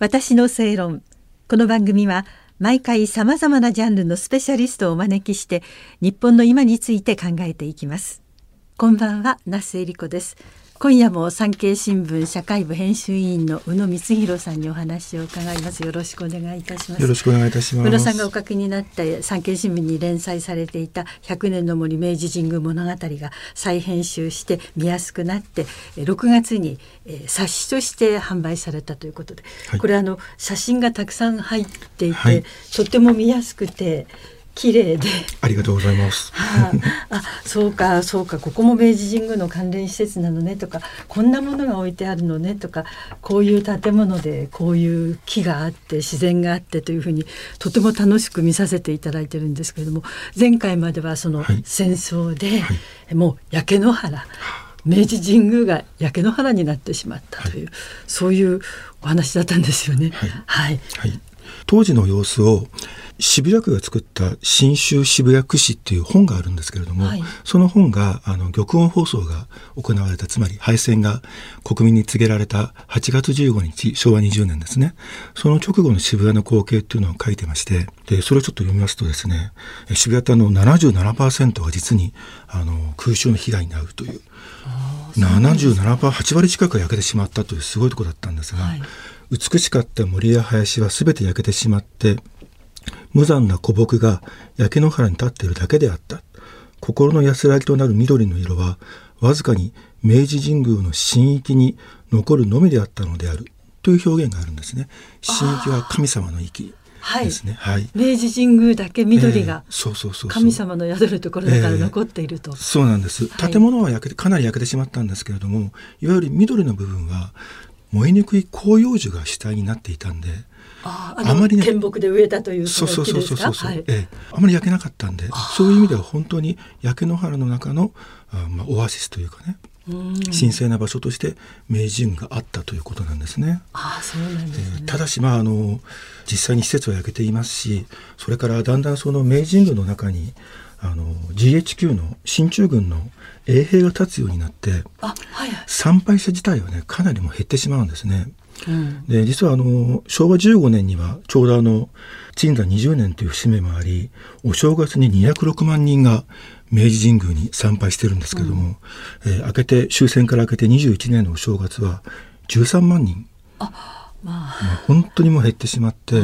私の正論。この番組は毎回さまざまなジャンルのスペシャリストをお招きして日本の今について考えていきます。こんばんは那須恵理子です。今夜も産経新聞社会部編集委員の宇野光弘さんにお話を伺います。よろしくお願いいたします。よろしくお願いいたします。宇野さんがお書きになった産経新聞に連載されていた100年の森明治神宮物語が再編集して見やすくなって6月に冊子として販売されたということで、はい、これあの写真がたくさん入っていて、はい、とっても見やすくて綺麗で。ありがとうございます。はあ、あそうかそうか。ここも明治神宮の関連施設なのねとかこんなものが置いてあるのねとかこういう建物でこういう木があって自然があってというふうにとても楽しく見させていただいてるんですけれども前回まではその戦争で、はい、もう焼け野原。明治神宮が焼け野原になってしまったという、はい、そういうお話だったんですよね。はい、はい。はい、当時の様子を渋谷区が作った新州渋谷区史っていう本があるんですけれども、はい、その本があの玉音放送が行われたつまり敗戦が国民に告げられた8月15日昭和20年ですね。その直後の渋谷の光景っていうのを書いてましてでそれをちょっと読みますとですね渋谷っての77%が実にあの空襲の被害に遭うという。77%、8割近く焼けてしまったというすごいところだったんですが、はい、美しかった森や林は全て焼けてしまって無残な古木が焼け野原に立っているだけであった。心の安らぎとなる緑の色は、わずかに明治神宮の神域に残るのみであったのである。という表現があるんですね。神域は神様の域。ですね、はい、明治神宮だけ緑が神様の宿るところだから残っていると、えー、そうなんです、建物は焼けてかなり焼けてしまったんですけれどもいわゆる緑の部分は燃えにくい広葉樹が主体になっていたんでああまりね県木で植えたというそうそうそうそうそう、はい、ええ、あまり焼けなかったんでそういう意味では本当に焼け野原の中のあ、まあ、オアシスというかね神聖な場所として明治神があったということなんですね。あそうなんです、ね、ただしまああの実際に施設は焼けていますしそれからだんだんその明治神宮の中にあの GHQ の進駐軍の衛兵が立つようになって、はい、参拝者自体はねかなりも減ってしまうんですね。うん、で実はあの昭和15年にはちょうどあの鎮座20年という節目もありお正月に206万人が明治神宮に参拝してるんですけども、うん、えー、明けて終戦から明けて21年のお正月は13万人。あまあ、本当にもう減ってしまって、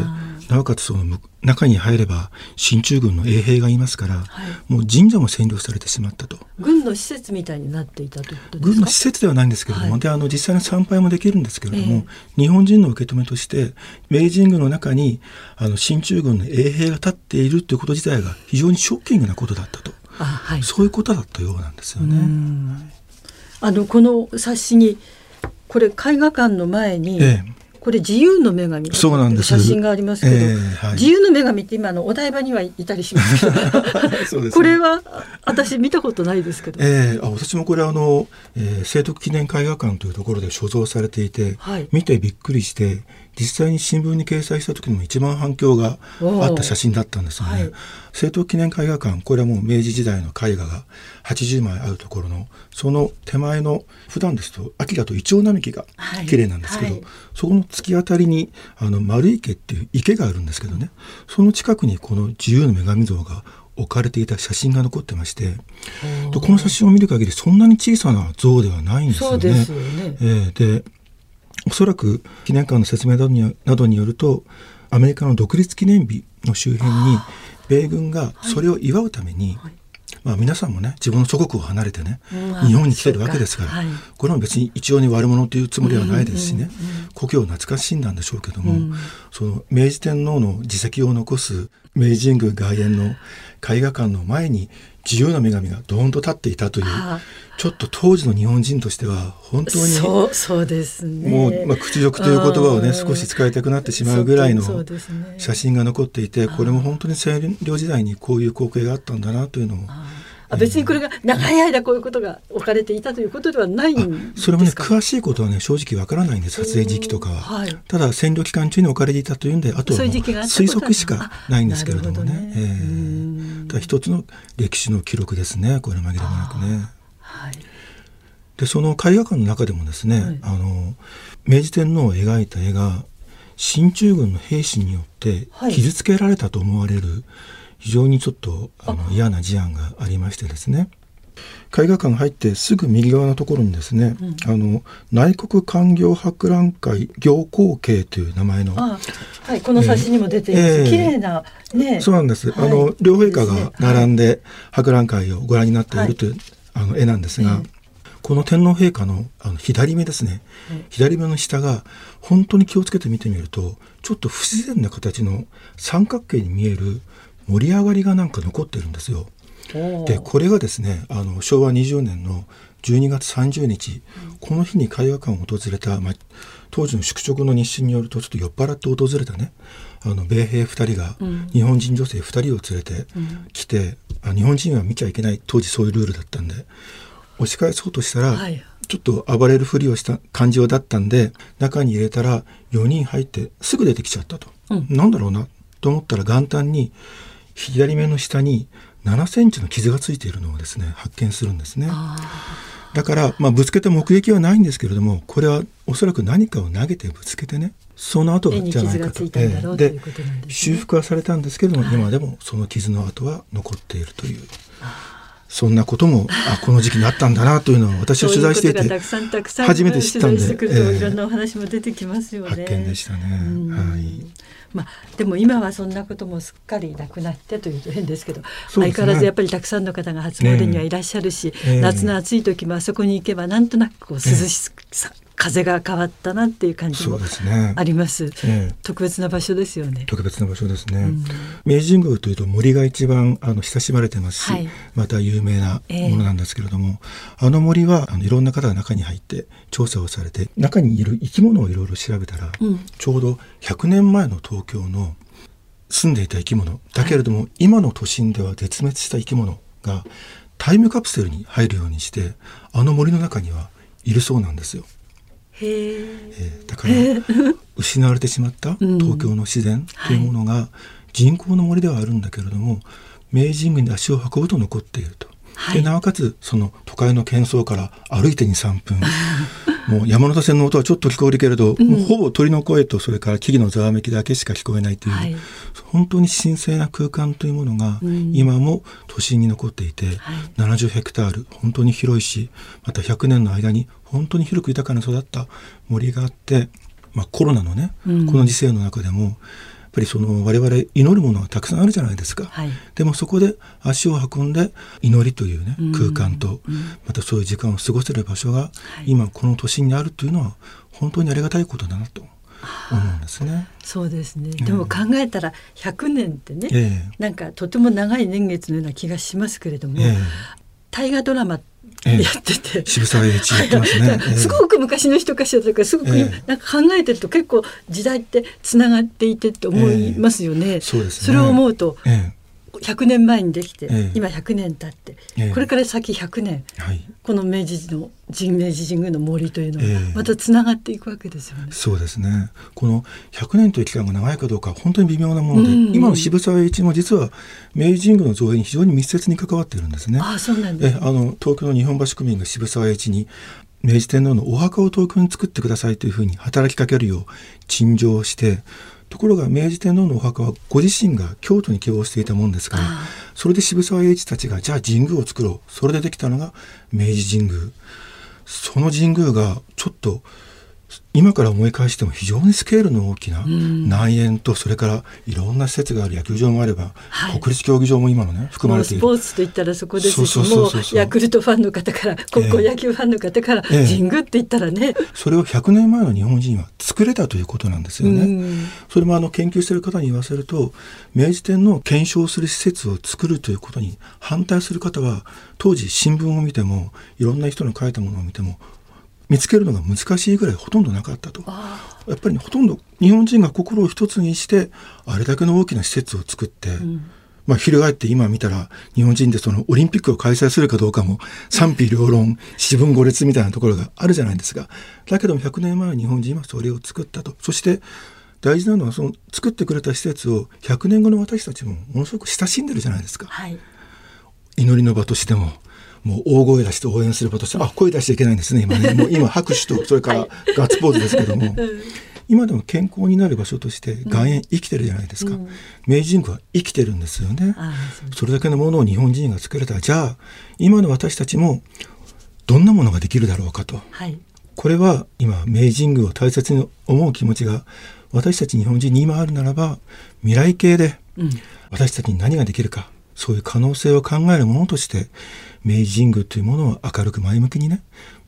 なおかつその中に入れば進駐軍の衛兵がいますから、はい、もう神社も占領されてしまったと。軍の施設みたいになっていたということですか？軍の施設ではないんですけれども、はい、であの実際の参拝もできるんですけれども、えー、日本人の受け止めとして明治神宮の中にあの進駐軍の衛兵が立っているということ自体が非常にショッキングなことだったと、はい、そういうことだったようなんですよね。あのこの冊子にこれ絵画館の前に、ええこれ自由の女神。そうなんです。写真がありますけど、えーはい、自由の女神って今のお台場にはいたりします。けどね、これは私見たことないですけど、えー、あ私もこれあの、えー、聖徳記念絵画館というところで所蔵されていて、はい、見てびっくりして実際に新聞に掲載した時にも一番反響があった写真だったんですよね。聖徳記念絵画館これはもう明治時代の絵画が80枚あるところのその手前の普段ですと秋だとイチョウ並木が綺麗なんですけど、はい。はい、そこの突き当たりにあの丸池っていう池があるんですけどね。その近くにこの自由の女神像が置かれていた写真が残ってましてこの写真を見る限りそんなに小さな像ではないんですよね。よね。えー、でおそらく記念館の説明などによるとアメリカの独立記念日の周辺に米軍がそれを祝うために、はい、まあ、皆さんもね自分の祖国を離れてね、日本に来てるわけですから、はい、これも別に一応に悪者というつもりはないですしね、故郷を懐かしんだんでしょうけども、うん、その明治天皇の自責を残す明治神宮外苑の絵画館の前に自由な女神がドーンと立っていたというちょっと当時の日本人としては本当にそうそうですね。もう、まあ、屈辱という言葉をね少し使いたくなってしまうぐらいの写真が残っていて、これも本当に占領時代にこういう光景があったんだなというのを。あ別にこれが長い間こういうことが置かれていたということではないんそれもね詳しいことはね正直わからないんです撮影時期とかは、はい、ただ占領期間中に置かれていたというんであとは。推測しかないんですけれどもね、ね。えー、ただ一つの歴史の記録ですねこれ紛れもなくね。はい、でその絵画館の中でもですね、はい、あの明治天皇を描いた絵が進駐軍の兵士によって傷つけられたと思われる非常にちょっとあの嫌な事案がありましてですね。絵画館入ってすぐ右側のところにですね、うん、あの内国官業博覧会行幸慶という名前のはいこの写真にも出ています、えー、綺麗なね。そうなんです、はい、あの両陛下が並んで博覧会をご覧になっているという、はい、あの絵なんですが、この天皇陛下のあの左目ですね、左目の下が本当に気をつけて見てみるとちょっと不自然な形の三角形に見える盛り上がりがなんか残ってるんですよ。でこれがですねあの昭和20年の12月30日、うん、この日に絵画館を訪れた、まあ、当時の宿直の日誌によるとちょっと酔っ払って訪れたねあの米兵2人が日本人女性2人を連れてきて、うん、あ日本人は見ちゃいけない当時そういうルールだったんで押し返そうとしたら、はい、ちょっと暴れるふりをした感じだったんで中に入れたら4人入ってすぐ出てきちゃったと、うん、なんだろうなと思ったら元旦に左目の下に7センチの傷がついているのをですね発見するんですね。だから、まあ、ぶつけた目撃はないんですけれどもこれはおそらく何かを投げてぶつけてねその後じゃないかと。で、ね、修復はされたんですけれども、はい、今でもその傷の跡は残っているという。そんなこともあこの時期にあったんだなというのを私は取材していて初めて知ったんで、いろんなお話も出てきますよね。発見でしたね。はい。まあ、でも今はそんなこともすっかりなくなってというと変ですけど、ね、相変わらずやっぱりたくさんの方が初詣にはいらっしゃるし、ね、夏の暑い時もあそこに行けばなんとなくこう涼しさ、風が変わったなっていう感じもあります。すねえ特別な場所ですよね。特別な場所ですね。うん、明治神宮というと森が一番あの親しまれてますし、はい、また有名なものなんですけれども、えー、あの森はあのいろんな方が中に入って調査をされて中にいる生き物をいろいろ調べたら、うん、ちょうど100年前の東京の住んでいた生き物だけれども、はい、今の都心では絶滅した生き物がタイムカプセルに入るようにしてあの森の中にはいるそうなんですよ。えー、だから失われてしまった東京の自然というものが人工の森ではあるんだけれども、明治神宮に足を運ぶと残っていると。はい、でなおかつその都会の喧騒から歩いて23分。もう山手線の音はちょっと聞こえるけれど、うん、もうほぼ鳥の声とそれから木々のざわめきだけしか聞こえないという、はい、本当に神聖な空間というものが今も都心に残っていて、うんはい、70ヘクタール本当に広いしまた100年の間に本当に広く豊かに育った森があって、まあ、コロナのね、うん、この時世の中でもぱりその我々祈るものがたくさんあるじゃないですか、はい、でもそこで足を運んで祈りというね、空間と、またそういう時間を過ごせる場所が今この都心にあるというのは本当にありがたいことだなと思うんですね。そうですね。でも考えたら100年ってね、えー、なんかとても長い年月のような気がしますけれども、えー、大河ドラマやってて、渋沢栄一やってますね、すごく昔の人かしらとかすごく、なんか考えてると結構時代ってつながっていてって思いますよね。そうですそれを思うと、100年前にできて、ええ、今100年経って、え、これから先100年、はい、この明治の神明治神宮の森というのはまたつながっていくわけですよね。そうですねこの100年という期間が長いかどうか本当に微妙なもので、うんうん、今の渋沢栄一も実は明治神宮の造営に非常に密接に関わっているんですね。あそうなんです、ね、あの東京の日本橋区民が渋沢栄一に明治天皇のお墓を東京に作ってくださいというふうに働きかけるよう陳情してところが明治天皇のお墓はご自身が京都に希望していたもんですからそれで渋沢栄一たちがじゃあ神宮を作ろう。それでできたのが明治神宮。その神宮がちょっと今から思い返しても非常にスケールの大きな内縁とそれからいろんな施設がある野球場もあれば、はい、国立競技場も今のね含まれている。スポーツといったらそこですしもうヤクルトファンの方から高校野球ファンの方から、えー、神宮って言ったらね、それを100年前の日本人は作れたということなんですよね。それもあの研究している方に言わせると明治天皇を検証する施設を作るということに反対する方は当時新聞を見てもいろんな人の書いたものを見ても見つけるのが難しいぐらいほとんどなかったと。やっぱり、ね、ほとんど日本人が心を一つにしてあれだけの大きな施設を作って、うん、まあ、翻って今見たら日本人でそのオリンピックを開催するかどうかも 賛否両論四分五裂みたいなところがあるじゃないですか。だけども100年前日本人はそれを作ったと。そして大事なのはその作ってくれた施設を100年後の私たちもものすごく親しんでるじゃないですか、はい、祈りの場としてももう大声出して応援する場としてあ声出しちゃいけないんですね今ね。もう今拍手とそれからガッツポーズですけども。今でも健康になる場所として岩塩生きてるじゃないですか、うん、明治神宮は生きてるんですよね。それだけのものを日本人が作れたじゃあ今の私たちもどんなものができるだろうかと、はい、これは今明治神宮を大切に思う気持ちが私たち日本人に今あるならば未来系で私たちに何ができるか、そういう可能性を考えるものとして明治神宮というものを明るく前向きにね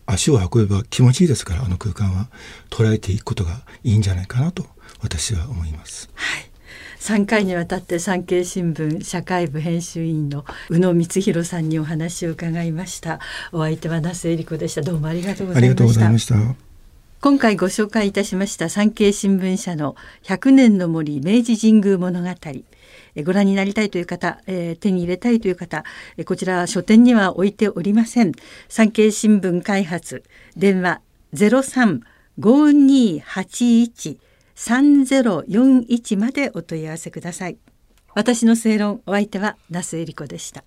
足を運べば気持ちいいですからあの空間は捉えていくことがいいんじゃないかなと私は思います。はい。3回にわたって産経新聞社会部編集員の宇野光弘さんにお話を伺いました。お相手は那須恵理子でした。どうもありがとうございました今回ご紹介いたしました産経新聞社の100年の森明治神宮物語ご覧になりたいという方、えー、手に入れたいという方、こちら書店には置いておりません。産経新聞開発電話03-5281-3041までお問い合わせください。私の正論お相手は那須恵理子でした。